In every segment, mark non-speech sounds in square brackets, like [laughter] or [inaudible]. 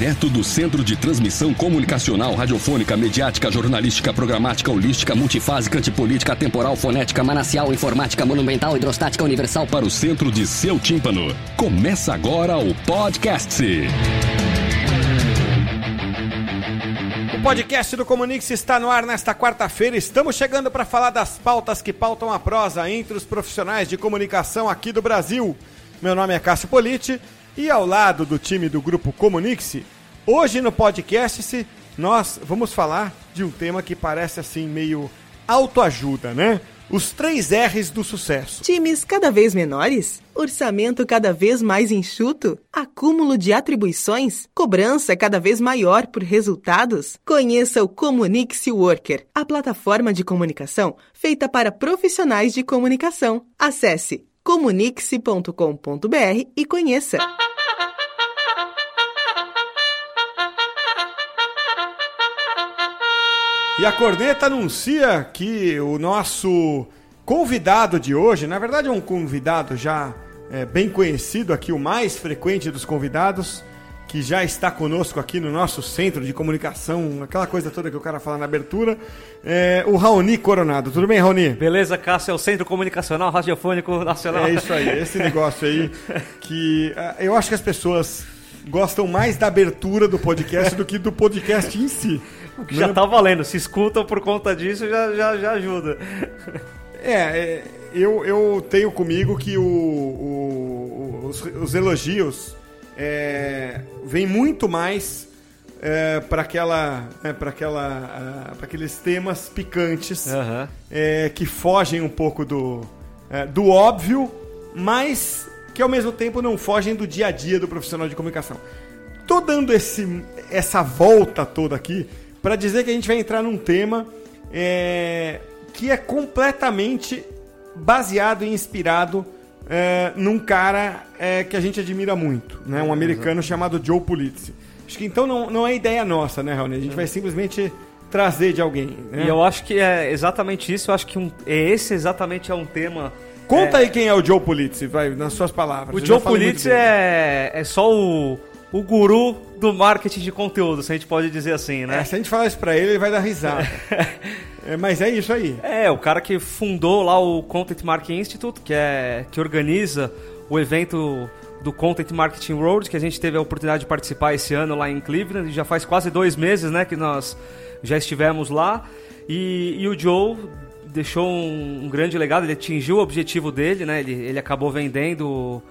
Direto do Centro de Transmissão Comunicacional, Radiofônica, Mediática, Jornalística, Programática, Holística, Multifásica, Antipolítica, Temporal, Fonética, Manacial, Informática, Monumental, Hidrostática, Universal para o centro de seu tímpano. Começa agora o podcast. O podcast do Comunix está no ar nesta quarta-feira. Estamos chegando para falar das pautas que pautam a prosa entre os profissionais de comunicação aqui do Brasil. Meu nome é Cássio Politi e ao lado do time do grupo Comunix, hoje no podcast nós vamos falar de um tema que parece assim meio autoajuda, né? Os três R's do sucesso. Times cada vez menores? Orçamento cada vez mais enxuto? Acúmulo de atribuições? Cobrança cada vez maior por resultados? Conheça o Comunix Worker, a plataforma de comunicação feita para profissionais de comunicação. Acesse comunique-se.com.br e conheça. E a corneta anuncia que o nosso convidado de hoje, na verdade é um convidado já é, bem conhecido aqui, o mais frequente dos convidados, que já está conosco aqui no nosso centro de comunicação, aquela coisa toda que o cara fala na abertura, é o Raoni Coronado. Tudo bem, Raoni? Beleza, Cássio, é o Centro Comunicacional Radiofônico Nacional. É isso aí, esse negócio aí que uh, eu acho que as pessoas gostam mais da abertura do podcast do que do podcast em si. Já tá valendo, se escutam por conta disso já, já, já ajuda. É, é eu, eu tenho comigo que o, o os, os, elogios é, vêm muito mais é, para aquela, é, para aquela, para aqueles temas picantes uhum. é, que fogem um pouco do, é, do óbvio, mas que ao mesmo tempo não fogem do dia a dia do profissional de comunicação. Tô dando esse, essa volta toda aqui para dizer que a gente vai entrar num tema é, que é completamente baseado e inspirado é, num cara é, que a gente admira muito, né? Um americano chamado Joe Pulitzer. Acho que então não, não é ideia nossa, né, Raoni? A gente vai simplesmente trazer de alguém. Né? E eu acho que é exatamente isso. Eu acho que um, esse exatamente é um tema. Conta é... aí quem é o Joe Pulitzer, vai, nas suas palavras. O Eu Joe Pulitzer é, é só o o guru do marketing de conteúdo, se a gente pode dizer assim, né? É, se a gente falar isso pra ele, ele vai dar risada. [laughs] é, mas é isso aí. É, o cara que fundou lá o Content Marketing Institute, que, é, que organiza o evento do Content Marketing World, que a gente teve a oportunidade de participar esse ano lá em Cleveland. Já faz quase dois meses né, que nós já estivemos lá. E, e o Joe deixou um, um, grande legado, ele atingiu o objetivo dele, né? Ele, ele acabou vendendo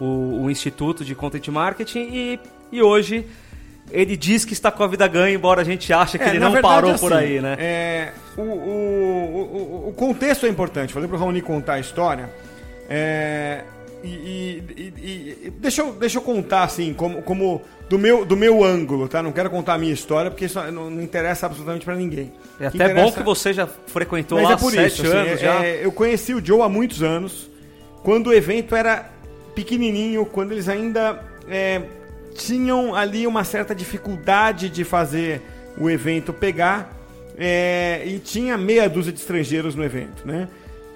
o, o Instituto de Content Marketing e, e hoje ele diz que está com a vida ganha, embora a gente ache que é, ele não verdade, parou assim, por aí, né? É, o, o, o, o, contexto é importante. Falei para o Raoni contar a história. É, e, e, e, deixa, eu, deixa eu contar assim, como, como do, meu, do meu ângulo, tá? Não quero contar a minha história, porque isso não, não interessa absolutamente para ninguém. É até interessa... bom que você já frequentou Mas lá é por sete isso, anos assim, já. É, eu conheci o Joe há muitos anos, quando o evento era pequenininho, quando eles ainda é, tinham ali uma certa dificuldade de fazer o evento pegar é, e tinha meia dúzia de estrangeiros no evento, né?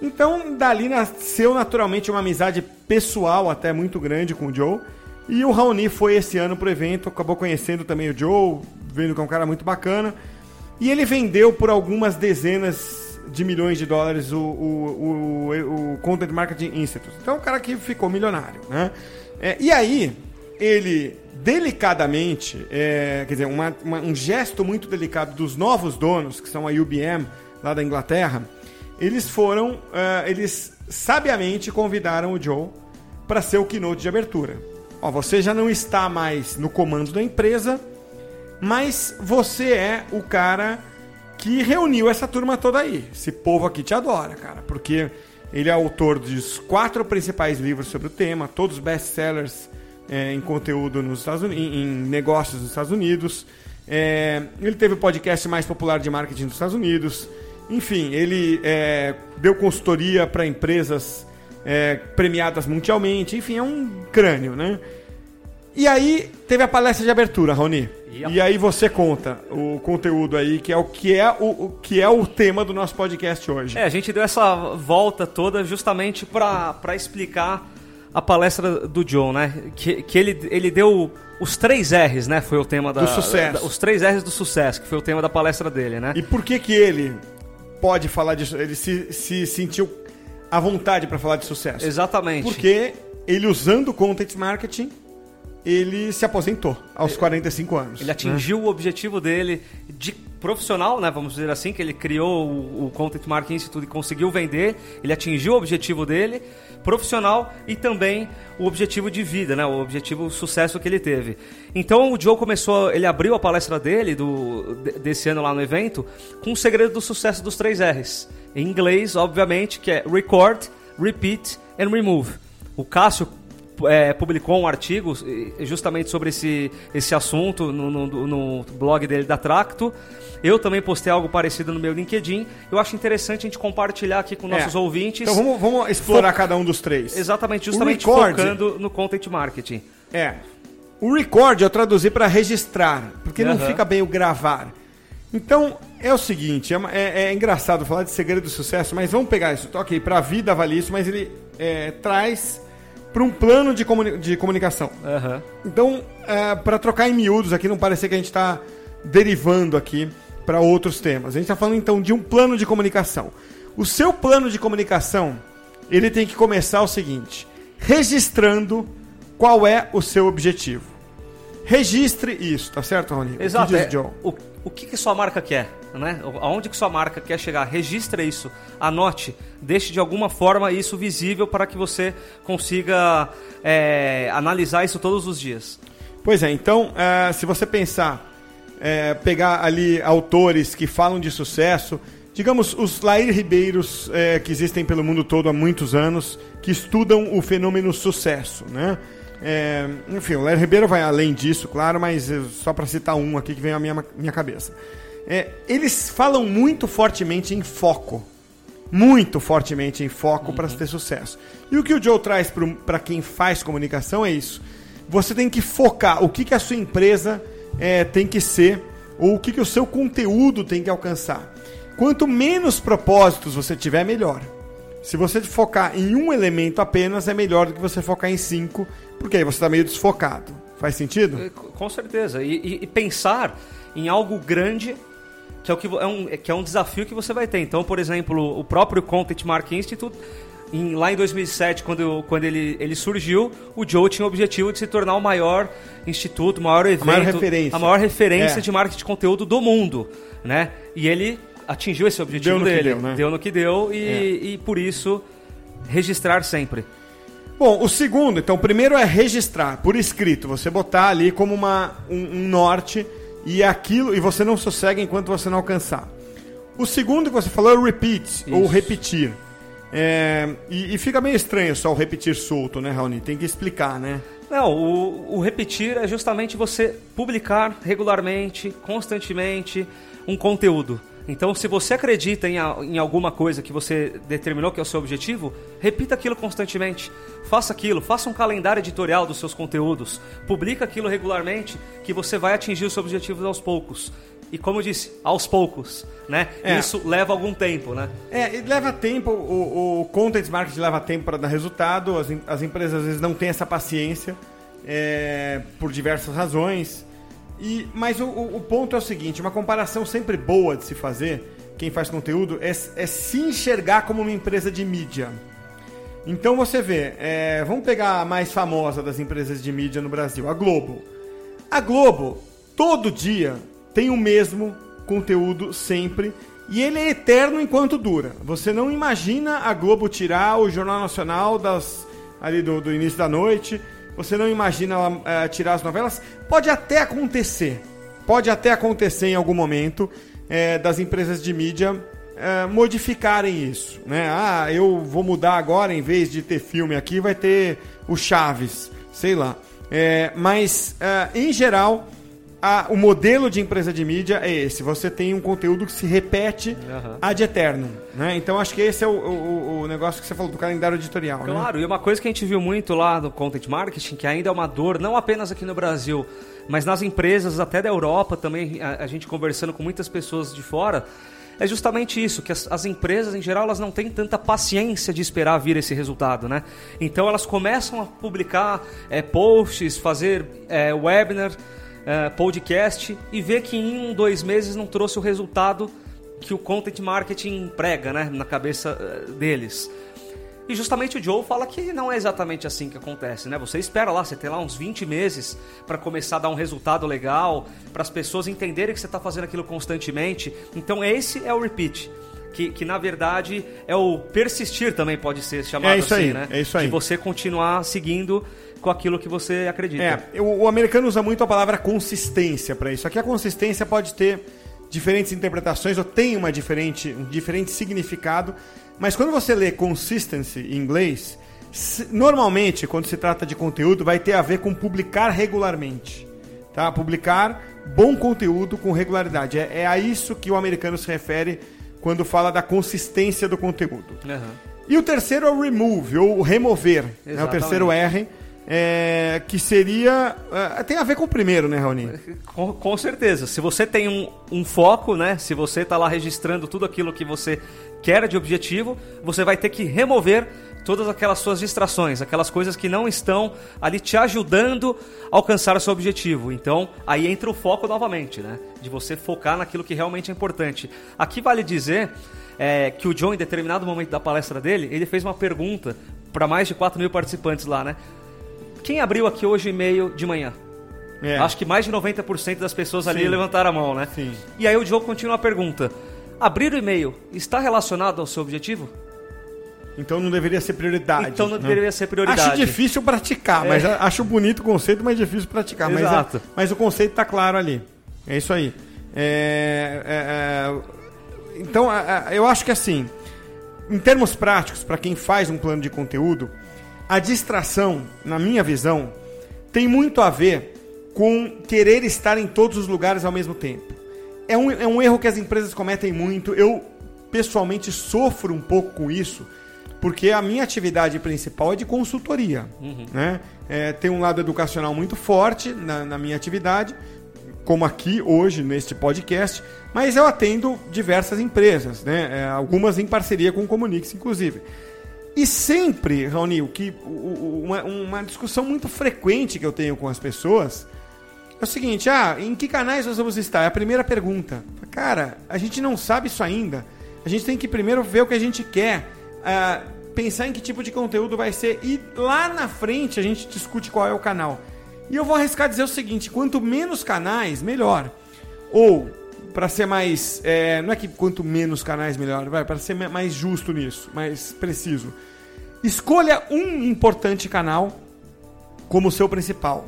Então, dali nasceu naturalmente uma amizade pessoal até muito grande com o Joe. E o Raoni foi esse ano pro evento, acabou conhecendo também o Joe, vendo que é um cara muito bacana. E ele vendeu por algumas dezenas de milhões de dólares o, o, o, o Content Marketing Institute. Então, o cara que ficou milionário, né? É, e aí, ele delicadamente, é, quer dizer, uma, uma, um gesto muito delicado dos novos donos, que são a UBM, lá da Inglaterra, eles foram, uh, eles sabiamente convidaram o Joe para ser o keynote de abertura. Ó, você já não está mais no comando da empresa, mas você é o cara que reuniu essa turma toda aí. Esse povo aqui te adora, cara, porque ele é autor dos quatro principais livros sobre o tema, todos best-sellers é, em conteúdo nos Estados Unidos, em, negócios nos Estados Unidos. É, ele teve o podcast mais popular de marketing dos Estados Unidos. Enfim, ele é, deu consultoria para empresas é, premiadas mundialmente, enfim, é um crânio, né? E aí teve a palestra de abertura. E a- E aí você conta o conteúdo aí, que é o que é o, o que é o tema do nosso podcast hoje. É, a gente deu essa volta toda justamente pra explicar a palestra do John, né? Que, que ele, ele deu os três R's, né? Foi o tema da. Do sucesso. da- os três R's do sucesso, que foi o tema da palestra dele, né? E por que que ele pode falar disso? Ele se, se sentiu à vontade para falar de sucesso? Exatamente. Porque ele usando o content marketing, ele se aposentou aos 45 anos. Ele atingiu o objetivo dele de profissional, né? Vamos dizer assim, que ele criou o, o Content Marketing Institute e conseguiu vender. Ele atingiu o objetivo dele, profissional e também o objetivo de vida, né? O objetivo o sucesso que ele teve. Então o Joe começou, ele abriu a palestra dele do, de- desse ano lá no evento com o segredo do sucesso dos três R's. Em inglês, obviamente, que é record, repeat and remove. O Cássio é, publicou um artigo justamente sobre esse, esse assunto no, no- no blog dele da Tracto. Eu também postei algo parecido no meu LinkedIn. Eu acho interessante a gente compartilhar aqui com nossos É. ouvintes. Então vamos, vamos explorar cada um dos três. Exatamente, justamente record- focando no content marketing. É. O record eu traduzi para registrar, porque não fica bem o gravar. Então, é o seguinte, é, é- é engraçado falar de segredo do sucesso, mas vamos pegar isso. Ok, para a vida vale isso, mas ele é, traz para um plano de, comuni- de comunicação. Aham. Então, para trocar em miúdos aqui, não parecer que a gente está derivando aqui para outros temas. A gente está falando então de um plano de comunicação. O seu plano de comunicação, ele tem que começar o seguinte: registrando qual é o seu objetivo. Registre isso, tá certo, Rony? Exato. O que diz é, Joe? o, o que, que sua marca quer? Né? Aonde que sua marca quer chegar? Registre isso, anote, deixe de alguma forma isso visível para que você consiga é, analisar isso todos os dias. Pois é, então, eh, se você pensar, eh, pegar ali autores que falam de sucesso, digamos os Lair Ribeiros eh, que existem pelo mundo todo há muitos anos, que estudam o fenômeno sucesso, né? Eh, enfim, o Lair Ribeiro vai além disso, claro, mas só para citar um aqui que vem à minha, minha cabeça. Eh, eles falam muito fortemente em foco muito fortemente em foco para ter sucesso. E o que o Joe traz para quem faz comunicação é isso. Você tem que focar o que, que a sua empresa eh, tem que ser ou o que, que o seu conteúdo tem que alcançar. Quanto menos propósitos você tiver, melhor. Se você focar em um elemento apenas, é melhor do que você focar em cinco, porque aí você está meio desfocado. Faz sentido? É, Com certeza. E, e- e pensar em algo grande que é, o que, é um, que é um desafio que você vai ter. Então, por exemplo, o próprio Content Marketing Institute, em- lá em 2007, quando, quando ele, ele surgiu, o Joe tinha o objetivo de se tornar o maior instituto, o maior evento, maior referência. a maior referência É. de marketing de conteúdo do mundo, né? E ele atingiu esse objetivo Deu no que dele. deu, né? Deu no que deu e, É. e por isso registrar sempre. Bom, o segundo, então, o primeiro é registrar por escrito. Você botar ali como uma, um, um norte e aquilo e você não sossega enquanto você não alcançar. O segundo que você falou é o repeat, ou repetir. É, e, e fica meio estranho só o repetir solto, né, Raoni? Tem que explicar, né? Não, o, o repetir é justamente você publicar regularmente, constantemente, um conteúdo. Então, se você acredita em, em alguma coisa que você determinou que é o seu objetivo, repita aquilo constantemente. Faça aquilo, faça um calendário editorial dos seus conteúdos. Publica aquilo regularmente que você vai atingir os seus objetivos aos poucos. E como eu disse, aos poucos, né? É. Isso leva algum tempo, né? É, e leva tempo, o, o content marketing leva tempo para dar resultado, as, as empresas às vezes não têm essa paciência, é, por diversas razões. E, mas o, o- ponto é o seguinte, uma comparação sempre boa de se fazer, quem faz conteúdo, é, é se enxergar como uma empresa de mídia. Então você vê, é, vamos pegar a mais famosa das empresas de mídia no Brasil, a Globo. A Globo, todo dia, tem o mesmo conteúdo sempre. E ele é eterno enquanto dura. Você não imagina a Globo tirar o Jornal Nacional das, ali do, do início da noite. Você não imagina ela eh, tirar as novelas. Pode até acontecer. Pode até acontecer em algum momento eh, das empresas de mídia eh, modificarem isso. Né? Ah, eu vou mudar agora, em vez de ter filme aqui, vai ter o Chaves. Sei lá. Eh, mas, em geral, a- o modelo de empresa de mídia é esse. Você tem um conteúdo que se repete Aham. ad eternum. Né? Então acho que esse é o, o- o negócio que você falou do calendário editorial. né? Claro, e uma coisa que a gente viu muito lá no content marketing, que ainda é uma dor, não apenas aqui no Brasil, mas nas empresas até da Europa também, a, a gente conversando com muitas pessoas de fora, é justamente isso, que as, as empresas em geral elas não têm tanta paciência de esperar vir esse resultado, né? Então elas começam a publicar é, posts, fazer é, webinar, é, podcast e ver que em um, dois meses não trouxe o resultado que o content marketing prega, né, na cabeça eh, deles. E justamente o Joe fala que não é exatamente assim que acontece, né? Você espera lá, você tem lá uns 20 meses para começar a dar um resultado legal, para as pessoas entenderem que você está fazendo aquilo constantemente. Então esse é o repeat. Que, que na verdade é o persistir também pode ser chamado É isso assim, aí, né? é isso aí. De você continuar seguindo com aquilo que você acredita. É, o, o americano usa muito a palavra consistência para isso. Aqui a consistência pode ter diferentes interpretações ou tem uma diferente, um diferente significado, mas quando você lê consistency em inglês, normalmente quando se trata de conteúdo vai ter a ver com publicar regularmente, tá? Publicar bom conteúdo com regularidade. É, é a isso que o americano se refere quando fala da consistência do conteúdo. Aham. E o terceiro é o remove, ou o remover. Né? O Exatamente. terceiro R, é, que seria. é, tem a ver com o primeiro, né, Raoni? Com, com certeza. Se você tem um, um foco, né? Se você está lá registrando tudo aquilo que você quer de objetivo, você vai ter que remover todas aquelas suas distrações, aquelas coisas que não estão ali te ajudando a alcançar o seu objetivo. Então, aí entra o foco novamente, né? De você focar naquilo que realmente é importante. Aqui vale dizer é, que o John, em determinado momento da palestra dele, ele fez uma pergunta para mais de 4 mil participantes lá, né? Quem abriu aqui hoje o e-mail de manhã? É. Acho que mais de 90% das pessoas ali Sim. levantaram a mão, né? Sim. E aí o Joe continua a pergunta: abrir o e-mail está relacionado ao seu objetivo? Então não deveria ser prioridade. Então não né? deveria ser prioridade. Acho difícil praticar, É. mas acho bonito o conceito, mas difícil praticar. Mas, é- Exato. mas o conceito tá claro ali. É isso aí. É, é, é, então, eu acho que assim, em termos práticos, para quem faz um plano de conteúdo, a distração, na minha visão, tem muito a ver com querer estar em todos os lugares ao mesmo tempo. É um, é um erro que as empresas cometem muito. Eu, pessoalmente, sofro um pouco com isso, porque a minha atividade principal é de consultoria. Né? É, tem um lado educacional muito forte na, na minha atividade, como aqui hoje neste podcast, mas eu atendo diversas empresas, né? É, algumas em parceria com o Comunix, inclusive. E sempre, Raoni, o que, uma, uma discussão muito frequente que eu tenho com as pessoas é o seguinte: ah, em que canais nós vamos estar? É a primeira pergunta. Cara, a gente não sabe isso ainda. A gente tem que primeiro ver o que a gente quer, ah, pensar em que tipo de conteúdo vai ser e lá na frente a gente discute qual é o canal. E eu vou arriscar dizer o seguinte: quanto menos canais, melhor. Ou, para ser mais. é, não é que quanto menos canais, melhor, vai, para ser mais justo nisso, mais preciso. Escolha um importante canal como seu principal.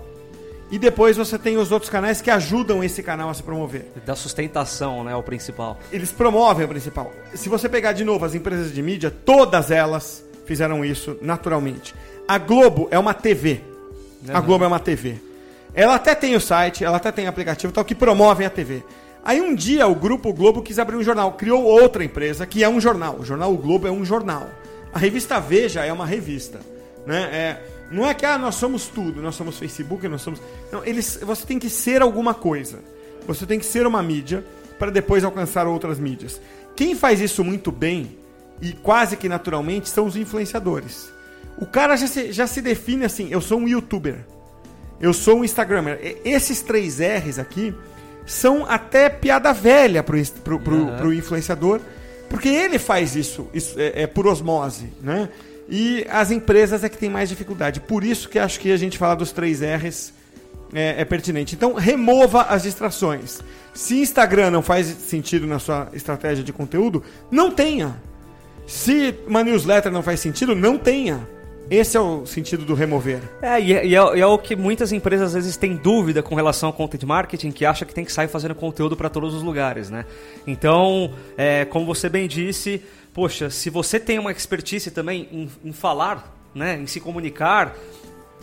E depois você tem os outros canais que ajudam esse canal a se promover. Da sustentação, né? O principal. Eles promovem o principal. Se você pegar de novo as empresas de mídia, todas elas fizeram isso naturalmente. A Globo é uma TV. A Globo é uma TV. Ela até tem o site, ela até tem aplicativo tal que promovem a TV. Aí um dia o grupo Globo quis abrir um jornal, criou outra empresa que é um jornal. O jornal o Globo é um jornal. A revista Veja é uma revista, né? É, não é que ah, nós somos tudo, nós somos Facebook, nós somos. Não, eles, você tem que ser alguma coisa. Você tem que ser uma mídia para depois alcançar outras mídias. Quem faz isso muito bem e quase que naturalmente são os influenciadores. O cara já se, já se define assim: eu sou um youtuber, eu sou um Instagrammer. E- Esses três R's aqui são até piada velha pro, pro, pro, Aham. pro influenciador, porque ele faz isso, isso é, é por osmose, né? E as empresas é que tem mais dificuldade. Por isso que acho que a gente falar dos três R's é, é pertinente. Então, remova as distrações. Se Instagram não faz sentido na sua estratégia de conteúdo, não tenha. Se uma newsletter não faz sentido, não tenha. Esse é o sentido do remover. É, e é, e é- é o que muitas empresas às vezes têm dúvida com relação ao content marketing, que acha que tem que sair fazendo conteúdo para todos os lugares, né? Então, é, como você bem disse, poxa, se você tem uma expertise também em, em falar, né, em se comunicar,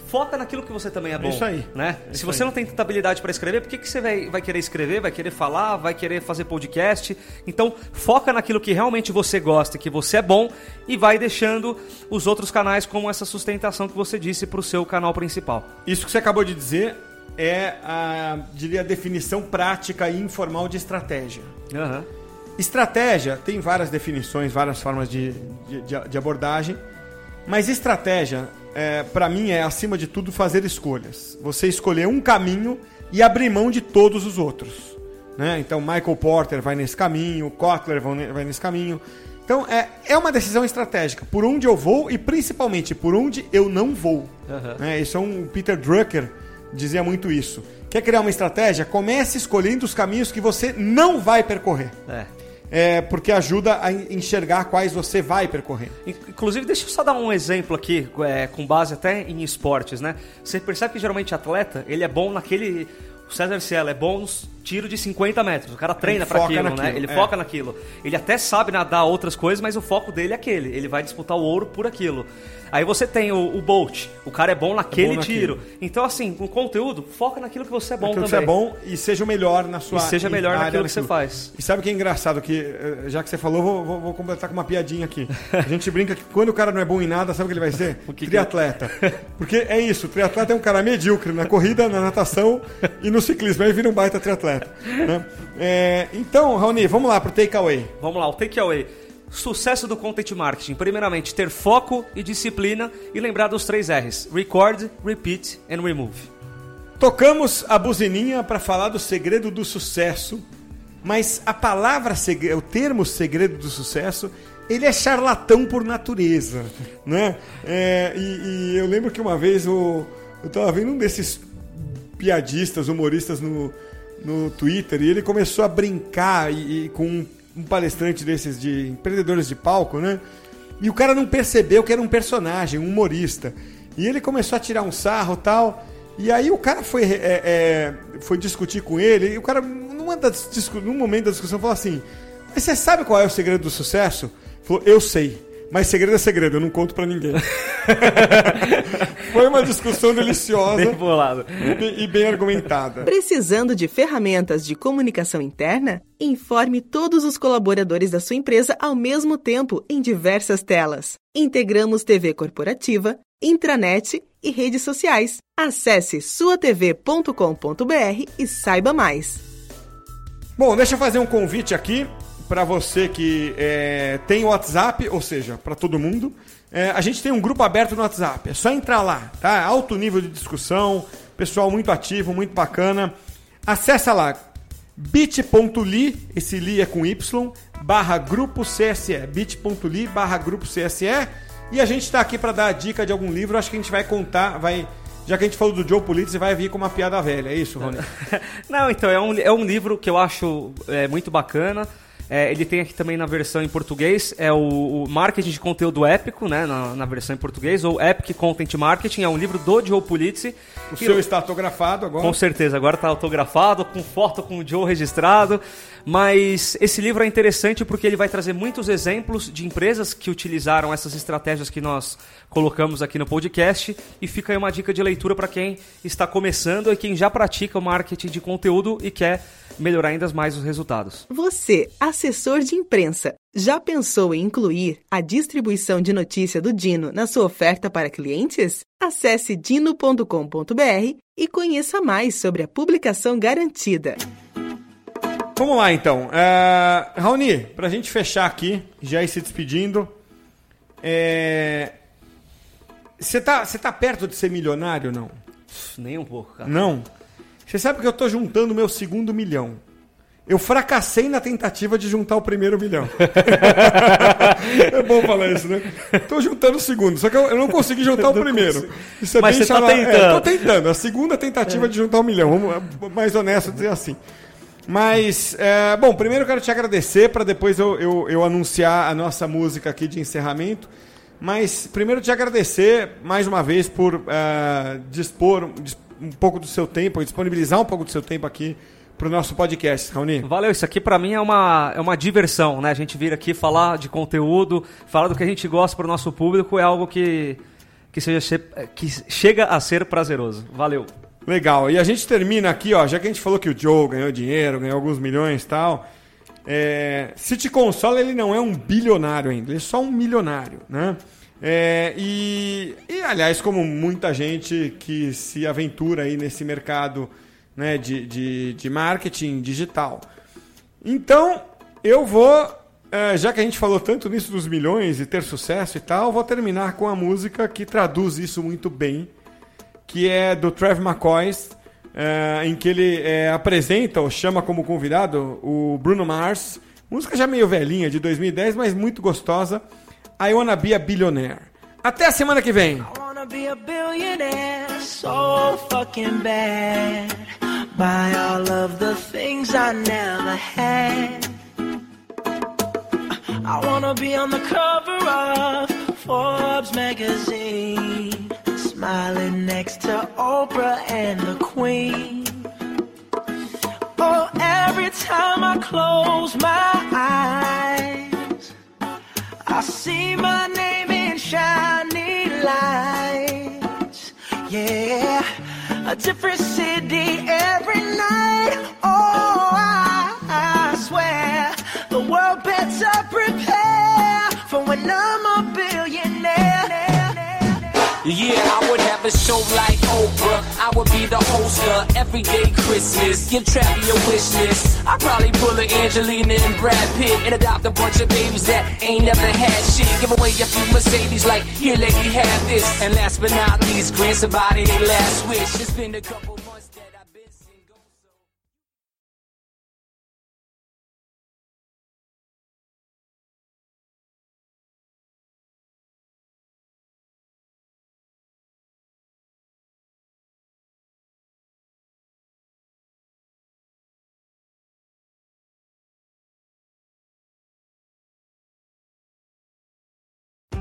foca naquilo que você também é bom. Isso aí. Né? Isso Se você aí. não tem tanta habilidade para escrever, por que, que você vai, vai querer escrever, vai querer falar, vai querer fazer podcast? Então, foca naquilo que realmente você gosta, que você é bom e vai deixando os outros canais como essa sustentação que você disse para o seu canal principal. Isso que você acabou de dizer é a, diria, a definição prática e informal de estratégia. Aham. Estratégia tem várias definições, várias formas de, de- de abordagem, mas estratégia, é, para mim, é acima de tudo fazer escolhas. Você escolher um caminho e abrir mão de todos os outros. Né? Então, Michael Porter vai nesse caminho, Kotler vai nesse caminho. Então, é, é uma decisão estratégica. Por onde eu vou e, principalmente, por onde eu não vou. Aham. Né? Isso é um Peter Drucker dizia muito isso. Quer criar uma estratégia? Comece escolhendo os caminhos que você não vai percorrer. É. É, porque ajuda a en- enxergar quais você vai percorrer. In- Inclusive, deixa eu só dar um exemplo aqui, é, com base até em esportes, né? Você percebe que geralmente atleta, ele é bom naquele... O César Cielo é bom nos tiros de 50 metros. O cara treina pra foca aquilo, né? naquilo, Ele é. foca naquilo. Ele até sabe nadar outras coisas, mas o foco dele é aquele. Ele vai disputar o ouro por aquilo. Aí você tem o, o Bolt. O cara é bom naquele naquilo. tiro. Então, assim, com conteúdo, foca naquilo que você é bom Aquilo que também. você é bom e seja o melhor na sua E seja melhor área naquilo que você naquilo. faz. E sabe o que é engraçado? Que, eh, já que você falou, vou, vou, vou completar com uma piadinha aqui. A gente [laughs] brinca que quando o cara não é bom em nada, sabe o que ele vai ser? [laughs] O que que triatleta. Porque é isso, o triatleta é um cara medíocre na corrida, na natação e no ciclismo. Aí vira um baita triatleta. Né? É, então, Raoni, vamos lá pro takeaway. Vamos lá, o takeaway. Sucesso do content marketing. Primeiramente, ter foco e disciplina e lembrar dos três R's: record, repeat and remove. Tocamos a buzininha para falar do segredo do sucesso, mas a palavra segredo, o termo segredo do sucesso, ele é charlatão por natureza, né? É, e, e eu lembro que uma vez o, eu tava vendo um desses piadistas, humoristas no, no Twitter e ele começou a brincar e, e com um, um palestrante desses de empreendedores de palco, né? E o cara não percebeu que era um personagem, um humorista. E ele começou a tirar um sarro tal. E aí o cara foi, é, é, foi discutir com ele. E o cara, numa das num momento da discussão, falou assim: Mas você sabe qual é o segredo do sucesso? Falou: Eu sei. Mas segredo é segredo, eu não conto pra ninguém. [laughs] foi uma discussão deliciosa e bem- e bem argumentada. Precisando de ferramentas de comunicação interna? Informe todos os colaboradores da sua empresa ao mesmo tempo em diversas telas. Integramos TV corporativa, intranet e redes sociais. Acesse suatv.com.br e saiba mais. Bom, deixa eu fazer um convite aqui para você que é, tem o WhatsApp, ou seja, para todo mundo. É, a gente tem um grupo aberto no WhatsApp, é só entrar lá, tá? Alto nível de discussão, pessoal muito ativo, muito bacana. Acessa lá bit.ly, esse li é com Y, barra grupo CSE, bit.ly barra grupo CSE. E a gente está aqui para dar a dica de algum livro, acho que a gente vai contar, vai... Já que a gente falou do Joe Pulitzer, vai vir com uma piada velha, é isso, Rony? [laughs] Não, então, é um, é um livro que eu acho é, muito bacana. É, ele tem aqui também na versão em português, é o, o Marketing de Conteúdo Épico, né, na, na versão em português, ou Epic Content Marketing, é um livro do Joe Pulizzi. O que- seu está autografado agora. Com certeza, agora está autografado, com foto com o Joe registrado. Mas esse livro é interessante porque ele vai trazer muitos exemplos de empresas que utilizaram essas estratégias que nós colocamos aqui no podcast. E fica aí uma dica de leitura para quem está começando e quem já pratica o marketing de conteúdo e quer melhorar ainda mais os resultados. Você, assessor de imprensa, já pensou em incluir a distribuição de notícia do Dino na sua oferta para clientes? Acesse dino.com.br e conheça mais sobre a publicação garantida. Vamos lá então. É... Raoni, pra gente fechar aqui, já ir se despedindo. é, Você tá, você tá perto de ser milionário ou não? Nem um pouco, cara. Não. Você sabe que eu tô juntando meu segundo milhão. Eu fracassei na tentativa de juntar o primeiro milhão. [laughs] é bom falar isso, né? Tô juntando o segundo, só que eu, eu não consegui juntar o primeiro. Isso é Mas bem você tá chamado- tentando. É, tô tentando. A segunda tentativa de juntar um milhão. Vamos é mais honesto dizer assim. Mas, é, bom, primeiro eu quero te agradecer para depois eu, eu, eu anunciar a nossa música aqui de encerramento. Mas primeiro te agradecer mais uma vez por é, dispor dis- um pouco do seu tempo, disponibilizar um pouco do seu tempo aqui para o nosso podcast, Raoni. Valeu, isso aqui pra mim é uma, é uma diversão, né? A gente vir aqui falar de conteúdo, falar do que a gente gosta pro nosso público é algo que que, seja, que chega a ser prazeroso. Valeu! Legal, e a gente termina aqui, ó, já que a gente falou que o Joe ganhou dinheiro, ganhou alguns milhões e tal. É, se te consola, ele não é um bilionário ainda, ele é só um milionário, né? É, e, e, aliás, como muita gente que se aventura aí nesse mercado né, de, de, de marketing digital. Então, eu vou, é, já que a gente falou tanto nisso dos milhões e ter sucesso e tal, vou terminar com a música que traduz isso muito bem, que é do Trev McCoy, é, em que ele é, apresenta ou chama como convidado o Bruno Mars. Música já meio velhinha, de 2010, mas muito gostosa. I Wanna Be a Billionaire. Até a semana que vem. Be a billionaire, so fucking bad. Buy all of the things I never had. I wanna be on the cover of Forbes magazine. Smiling next to Oprah and the Queen. Oh, every time I close my eyes, I see my name in shiny Yeah, a different city every night. Oh, I, I swear the world better prepare for when I'm a billionaire. Yeah, I would have a show like Oprah. I would be the host of Everyday Christmas. Give Travis your wish list. I'd probably pull a Angelina and Brad Pitt and adopt a bunch of babies that ain't never had shit. Give away a few Mercedes like, here lady, have this. And last but not least, grant somebody their last wish. It's been a couple